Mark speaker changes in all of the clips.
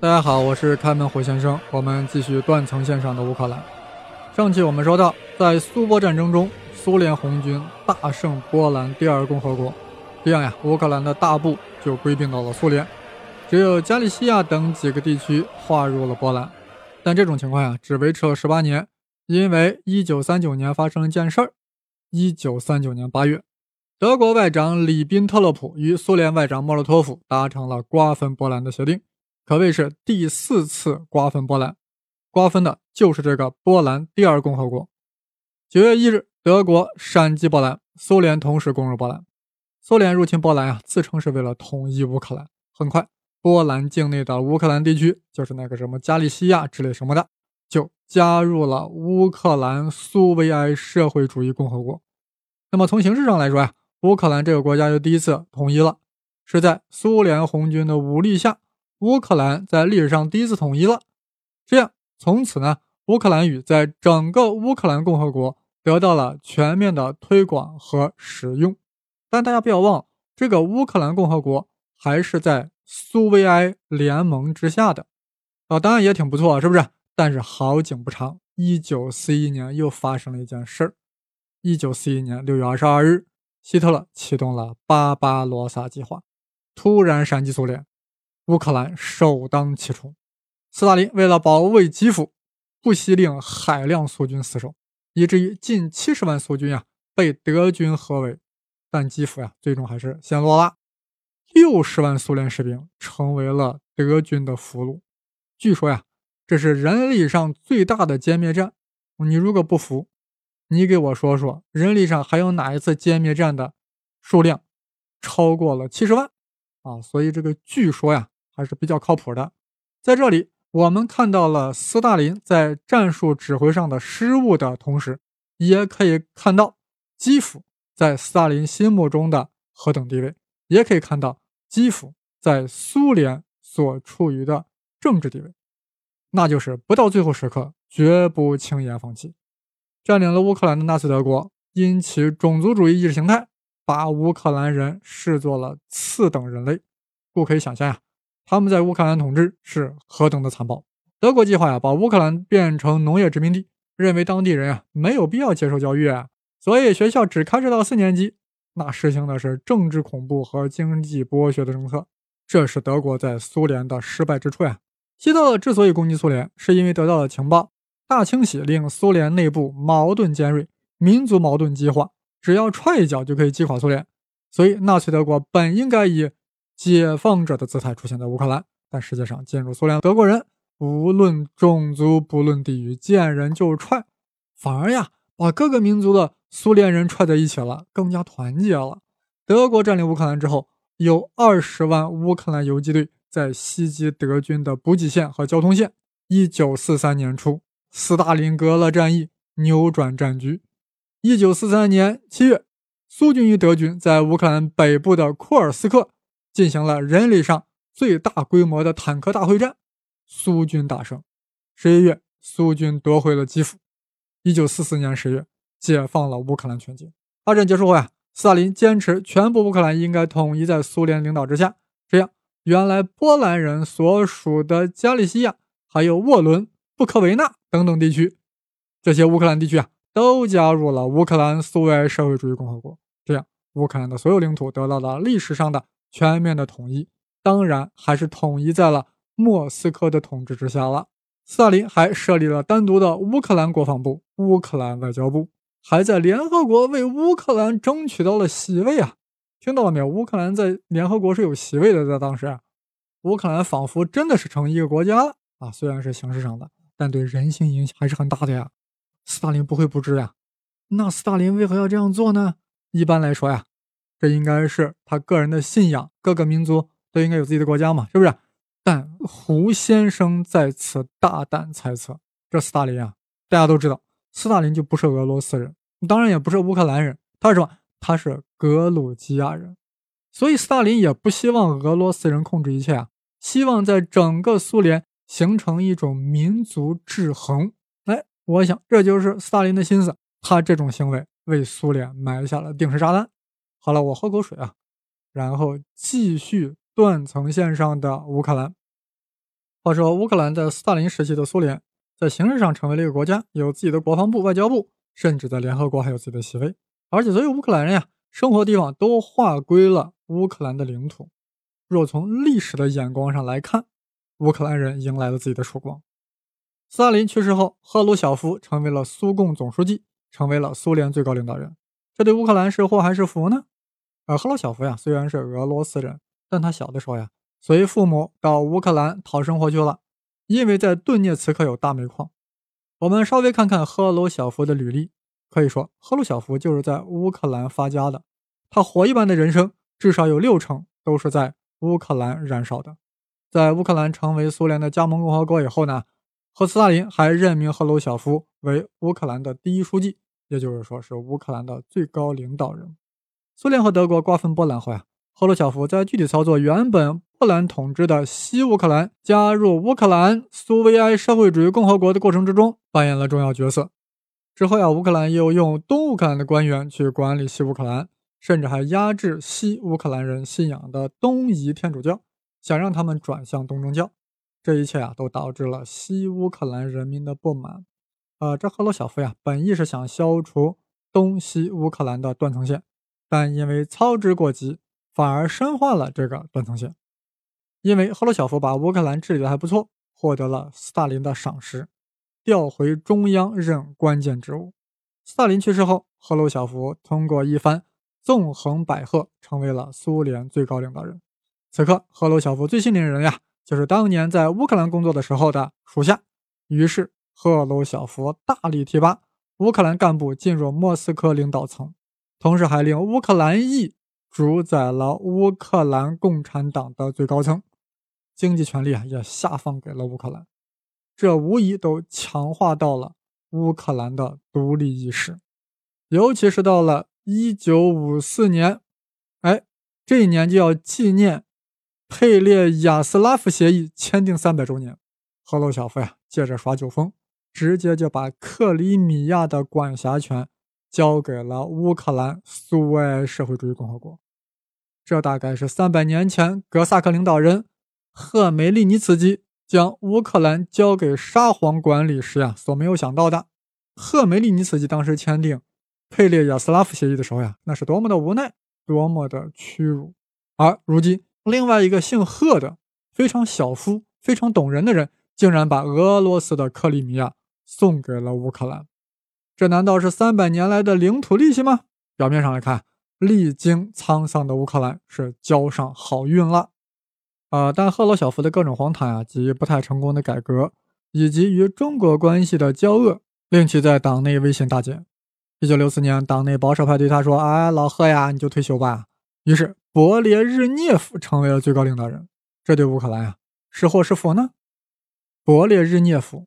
Speaker 1: 大家好，我是开门虎先生。我们继续断层线上的乌克兰。上期我们说到，在苏波战争中，苏联红军大胜波兰第二共和国，这样呀，乌克兰的大部就归并到了苏联，只有加利西亚等几个地区划入了波兰。但这种情况呀，只维持了十八年，因为一九三九年发生了件事儿。一九三九年八月，德国外长里宾特洛普与苏联外长莫洛托夫达成了瓜分波兰的协定。可谓是第四次瓜分波兰，瓜分的就是这个波兰第二共和国。九月一日，德国闪击波兰，苏联同时攻入波兰。苏联入侵波兰啊，自称是为了统一乌克兰。很快，波兰境内的乌克兰地区，就是那个什么加利西亚之类什么的，就加入了乌克兰苏维埃社会主义共和国。那么从形式上来说呀，乌克兰这个国家又第一次统一了，是在苏联红军的武力下。乌克兰在历史上第一次统一了，这样从此呢，乌克兰语在整个乌克兰共和国得到了全面的推广和使用。但大家不要忘了，这个乌克兰共和国还是在苏维埃联盟之下的啊，当然也挺不错，是不是？但是好景不长，一九四一年又发生了一件事儿。一九四一年六月二十二日，希特勒启动了巴巴罗萨计划，突然闪击苏联。乌克兰首当其冲，斯大林为了保卫基辅，不惜令海量苏军死守，以至于近七十万苏军呀被德军合围，但基辅呀最终还是陷落了。六十万苏联士兵成为了德军的俘虏。据说呀，这是人力上最大的歼灭战。你如果不服，你给我说说，人力上还有哪一次歼灭战的数量超过了七十万啊？所以这个据说呀。还是比较靠谱的。在这里，我们看到了斯大林在战术指挥上的失误的同时，也可以看到基辅在斯大林心目中的何等地位，也可以看到基辅在苏联所处于的政治地位，那就是不到最后时刻绝不轻言放弃。占领了乌克兰的纳粹德国，因其种族主义意识形态，把乌克兰人视作了次等人类，故可以想象呀。他们在乌克兰统治是何等的残暴！德国计划呀，把乌克兰变成农业殖民地，认为当地人啊没有必要接受教育啊，所以学校只开设到四年级。那实行的是政治恐怖和经济剥削的政策，这是德国在苏联的失败之处呀。希特勒之所以攻击苏联，是因为得到了情报，大清洗令苏联内部矛盾尖锐，民族矛盾激化，只要踹一脚就可以击垮苏联，所以纳粹德国本应该以。解放者的姿态出现在乌克兰，但实际上进入苏联德国人无论种族不论地域，见人就踹，反而呀把各个民族的苏联人踹在一起了，更加团结了。德国占领乌克兰之后，有二十万乌克兰游击队在袭击德军的补给线和交通线。一九四三年初，斯大林格勒战役扭转战局。一九四三年七月，苏军与德军在乌克兰北部的库尔斯克。进行了人力上最大规模的坦克大会战，苏军大胜。十一月，苏军夺回了基辅。一九四四年十月，解放了乌克兰全境。二战结束后呀，斯大林坚持全部乌克兰应该统一在苏联领导之下。这样，原来波兰人所属的加利西亚、还有沃伦、布科维纳等等地区，这些乌克兰地区啊，都加入了乌克兰苏维埃社会主义共和国。这样，乌克兰的所有领土得到了历史上的。全面的统一，当然还是统一在了莫斯科的统治之下了。斯大林还设立了单独的乌克兰国防部、乌克兰外交部，还在联合国为乌克兰争取到了席位啊！听到了没有？乌克兰在联合国是有席位的，在当时，乌克兰仿佛真的是成一个国家了啊！虽然是形式上的，但对人心影响还是很大的呀。斯大林不会不知呀？那斯大林为何要这样做呢？一般来说呀。这应该是他个人的信仰，各个民族都应该有自己的国家嘛，是不是？但胡先生在此大胆猜测，这斯大林啊，大家都知道，斯大林就不是俄罗斯人，当然也不是乌克兰人，他是什么？他是格鲁吉亚人，所以斯大林也不希望俄罗斯人控制一切啊，希望在整个苏联形成一种民族制衡。哎，我想这就是斯大林的心思，他这种行为为苏联埋下了定时炸弹。好了，我喝口水啊，然后继续断层线上的乌克兰。话说，乌克兰在斯大林时期的苏联，在形式上成为了一个国家，有自己的国防部、外交部，甚至在联合国还有自己的席位。而且，所有乌克兰人呀，生活地方都划归了乌克兰的领土。若从历史的眼光上来看，乌克兰人迎来了自己的曙光。斯大林去世后，赫鲁晓夫成为了苏共总书记，成为了苏联最高领导人。这对乌克兰是祸还是福呢？而赫鲁晓夫呀，虽然是俄罗斯人，但他小的时候呀，随父母到乌克兰讨生活去了，因为在顿涅茨克有大煤矿。我们稍微看看赫鲁晓夫的履历，可以说赫鲁晓夫就是在乌克兰发家的。他火一般的人生，至少有六成都是在乌克兰燃烧的。在乌克兰成为苏联的加盟共和国以后呢，赫斯大林还任命赫鲁晓夫为乌克兰的第一书记，也就是说是乌克兰的最高领导人。苏联和德国瓜分波兰后呀，赫鲁晓夫在具体操作原本波兰统治的西乌克兰加入乌克兰苏维埃社会主义共和国的过程之中扮演了重要角色。之后呀，乌克兰又用东乌克兰的官员去管理西乌克兰，甚至还压制西乌克兰人信仰的东仪天主教。想让他们转向东正教，这一切啊，都导致了西乌克兰人民的不满。呃，这赫鲁晓夫呀，本意是想消除东西乌克兰的断层线，但因为操之过急，反而深化了这个断层线。因为赫鲁晓夫把乌克兰治理的还不错，获得了斯大林的赏识，调回中央任关键职务。斯大林去世后，赫鲁晓夫通过一番纵横捭阖，成为了苏联最高领导人。此刻，赫鲁晓夫最信任的人呀，就是当年在乌克兰工作的时候的属下。于是，赫鲁晓夫大力提拔乌克兰干部进入莫斯科领导层，同时还令乌克兰裔主宰了乌克兰共产党的最高层，经济权力啊也下放给了乌克兰。这无疑都强化到了乌克兰的独立意识。尤其是到了1954年，哎，这一年就要纪念。佩列亚斯拉夫协议签订三百周年，赫鲁晓夫呀，借着耍酒疯，直接就把克里米亚的管辖权交给了乌克兰苏维埃社会主义共和国。这大概是三百年前格萨克领导人赫梅利尼茨基将乌克兰交给沙皇管理时呀所没有想到的。赫梅利尼茨基当时签订佩列亚斯拉夫协议的时候呀，那是多么的无奈，多么的屈辱。而如今。另外一个姓赫的非常小夫、非常懂人的人，竟然把俄罗斯的克里米亚送给了乌克兰，这难道是三百年来的领土利息吗？表面上来看，历经沧桑的乌克兰是交上好运了。啊，但赫鲁晓夫的各种荒唐啊，及不太成功的改革，以及与中国关系的交恶，令其在党内威信大减。一九六四年，党内保守派对他说：“哎，老贺呀，你就退休吧。”于是。勃列日涅夫成为了最高领导人，这对乌克兰呀是祸是福呢？勃列日涅夫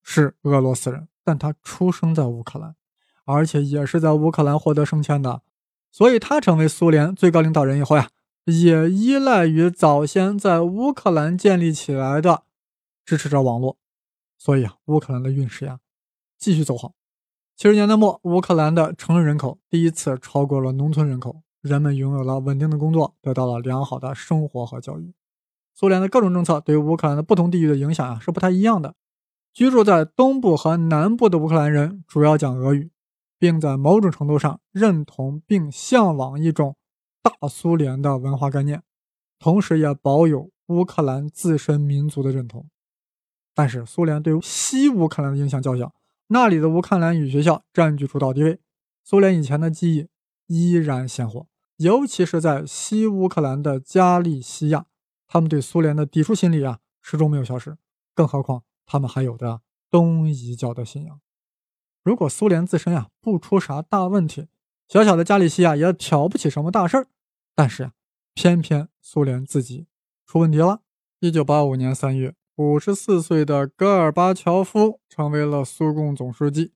Speaker 1: 是俄罗斯人，但他出生在乌克兰，而且也是在乌克兰获得升迁的，所以他成为苏联最高领导人以后呀，也依赖于早先在乌克兰建立起来的支持者网络，所以啊，乌克兰的运势呀继续走好。七十年代末，乌克兰的成人人口第一次超过了农村人口。人们拥有了稳定的工作，得到了良好的生活和教育。苏联的各种政策对于乌克兰的不同地域的影响啊是不太一样的。居住在东部和南部的乌克兰人主要讲俄语，并在某种程度上认同并向往一种大苏联的文化概念，同时也保有乌克兰自身民族的认同。但是，苏联对西乌克兰的影响较小，那里的乌克兰语学校占据主导地位。苏联以前的记忆依然鲜活。尤其是在西乌克兰的加利西亚，他们对苏联的抵触心理啊始终没有消失。更何况他们还有着东夷教的信仰。如果苏联自身呀不出啥大问题，小小的加利西亚也挑不起什么大事儿。但是呀，偏偏苏联自己出问题了。一九八五年三月，五十四岁的戈尔巴乔夫成为了苏共总书记。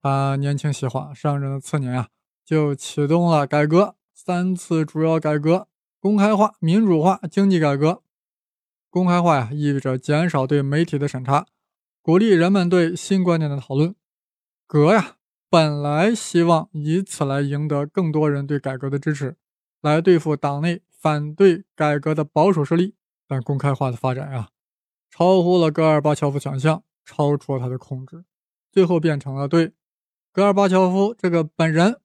Speaker 1: 他年轻气化，上任的次年啊，就启动了改革。三次主要改革：公开化、民主化、经济改革。公开化呀，意味着减少对媒体的审查，鼓励人们对新观点的讨论。革呀，本来希望以此来赢得更多人对改革的支持，来对付党内反对改革的保守势力。但公开化的发展呀，超乎了戈尔巴乔夫想象，超出了他的控制，最后变成了对戈尔巴乔夫这个本人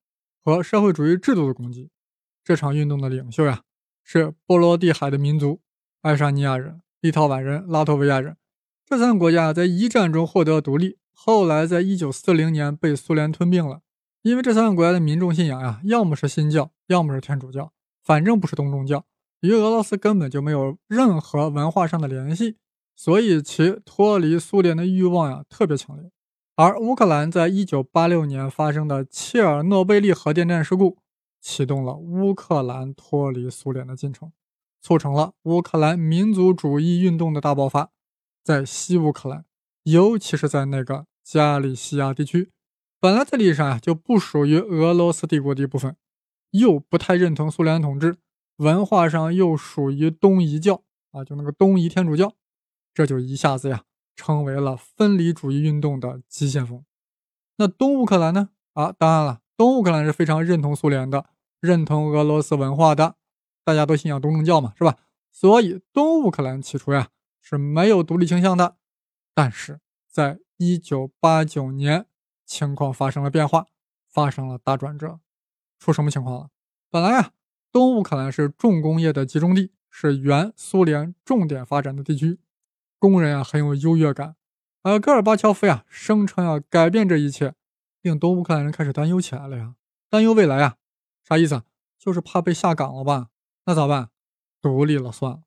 Speaker 1: 和社会主义制度的攻击。这场运动的领袖呀，是波罗的海的民族——爱沙尼亚人、立陶宛人、拉脱维亚人。这三个国家在一战中获得独立，后来在一九四零年被苏联吞并了。因为这三个国家的民众信仰呀，要么是新教，要么是天主教，反正不是东正教，与俄罗斯根本就没有任何文化上的联系，所以其脱离苏联的欲望呀特别强烈。而乌克兰在一九八六年发生的切尔诺贝利核电站事故，启动了乌克兰脱离苏联的进程，促成了乌克兰民族主义运动的大爆发。在西乌克兰，尤其是在那个加利西亚地区，本来在历史上啊就不属于俄罗斯帝国的一部分，又不太认同苏联统治，文化上又属于东夷教啊，就那个东夷天主教，这就一下子呀成为了分离主义运动的急先锋。那东乌克兰呢？啊，当然了，东乌克兰是非常认同苏联的，认同俄罗斯文化的，大家都信仰东正教嘛，是吧？所以东乌克兰起初呀。是没有独立倾向的，但是在一九八九年，情况发生了变化，发生了大转折。出什么情况了？本来啊，东乌克兰是重工业的集中地，是原苏联重点发展的地区，工人啊很有优越感。而戈尔巴乔夫呀声称要改变这一切，令东乌克兰人开始担忧起来了呀，担忧未来呀，啥意思？就是怕被下岗了吧？那咋办？独立了算了。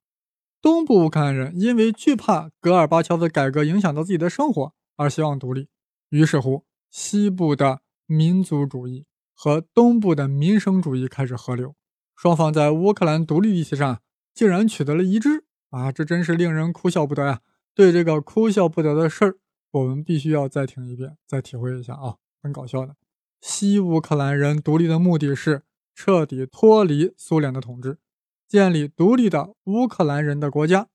Speaker 1: 东部乌克兰人因为惧怕戈尔巴乔夫的改革影响到自己的生活而希望独立，于是乎，西部的民族主义和东部的民生主义开始合流，双方在乌克兰独立议题上竟然取得了一致啊！这真是令人哭笑不得呀！对这个哭笑不得的事儿，我们必须要再听一遍，再体会一下啊，很搞笑的。西乌克兰人独立的目的是彻底脱离苏联的统治。建立独立的乌克兰人的国家，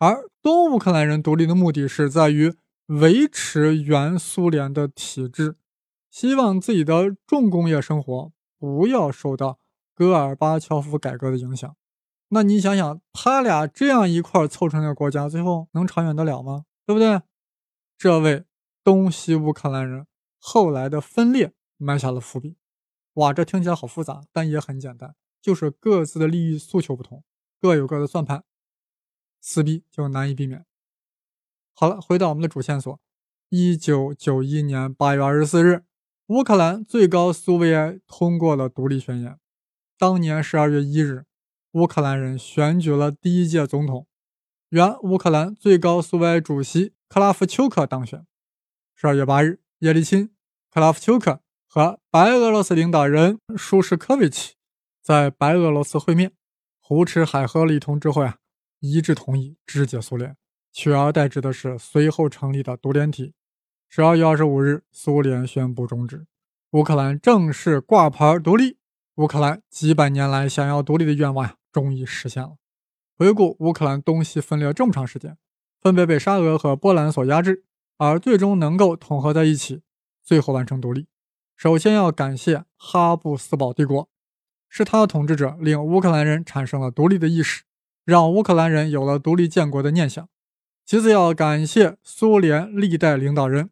Speaker 1: 而东乌克兰人独立的目的是在于维持原苏联的体制，希望自己的重工业生活不要受到戈尔巴乔夫改革的影响。那你想想，他俩这样一块凑成的国家，最后能长远得了吗？对不对？这位东西乌克兰人后来的分裂埋下了伏笔。哇，这听起来好复杂，但也很简单。就是各自的利益诉求不同，各有各的算盘，撕逼就难以避免。好了，回到我们的主线索。一九九一年八月二十四日，乌克兰最高苏维埃通过了独立宣言。当年十二月一日，乌克兰人选举了第一届总统，原乌克兰最高苏维埃主席克拉夫丘克当选。十二月八日，叶利钦、克拉夫丘克和白俄罗斯领导人舒什科维奇。在白俄罗斯会面，胡吃海喝了一通之后呀，一致同意肢解苏联，取而代之的是随后成立的独联体。十二月二十五日，苏联宣布终止，乌克兰正式挂牌独立。乌克兰几百年来想要独立的愿望呀，终于实现了。回顾乌克兰东西分裂这么长时间，分别被沙俄和波兰所压制，而最终能够统合在一起，最后完成独立。首先要感谢哈布斯堡帝国。是他的统治者令乌克兰人产生了独立的意识，让乌克兰人有了独立建国的念想。其次要感谢苏联历代领导人，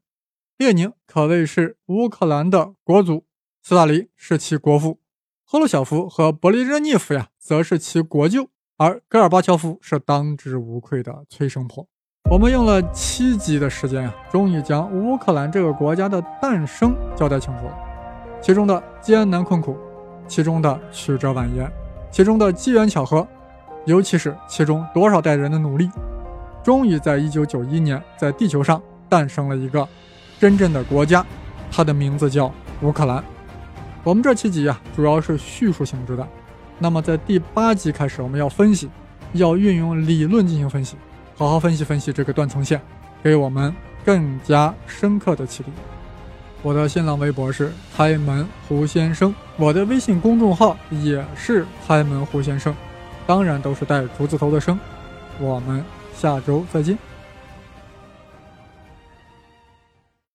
Speaker 1: 列宁可谓是乌克兰的国祖，斯大林是其国父，赫鲁晓夫和勃列日涅夫呀则是其国舅，而戈尔巴乔夫是当之无愧的催生婆。我们用了七集的时间呀，终于将乌克兰这个国家的诞生交代清楚了，其中的艰难困苦。其中的曲折蜿蜒，其中的机缘巧合，尤其是其中多少代人的努力，终于在一九九一年，在地球上诞生了一个真正的国家，它的名字叫乌克兰。我们这七集啊，主要是叙述性质的。那么在第八集开始，我们要分析，要运用理论进行分析，好好分析分析这个断层线，给我们更加深刻的启迪。我的新浪微博是开门胡先生，我的微信公众号也是开门胡先生，当然都是带竹字头的生。我们下周再见。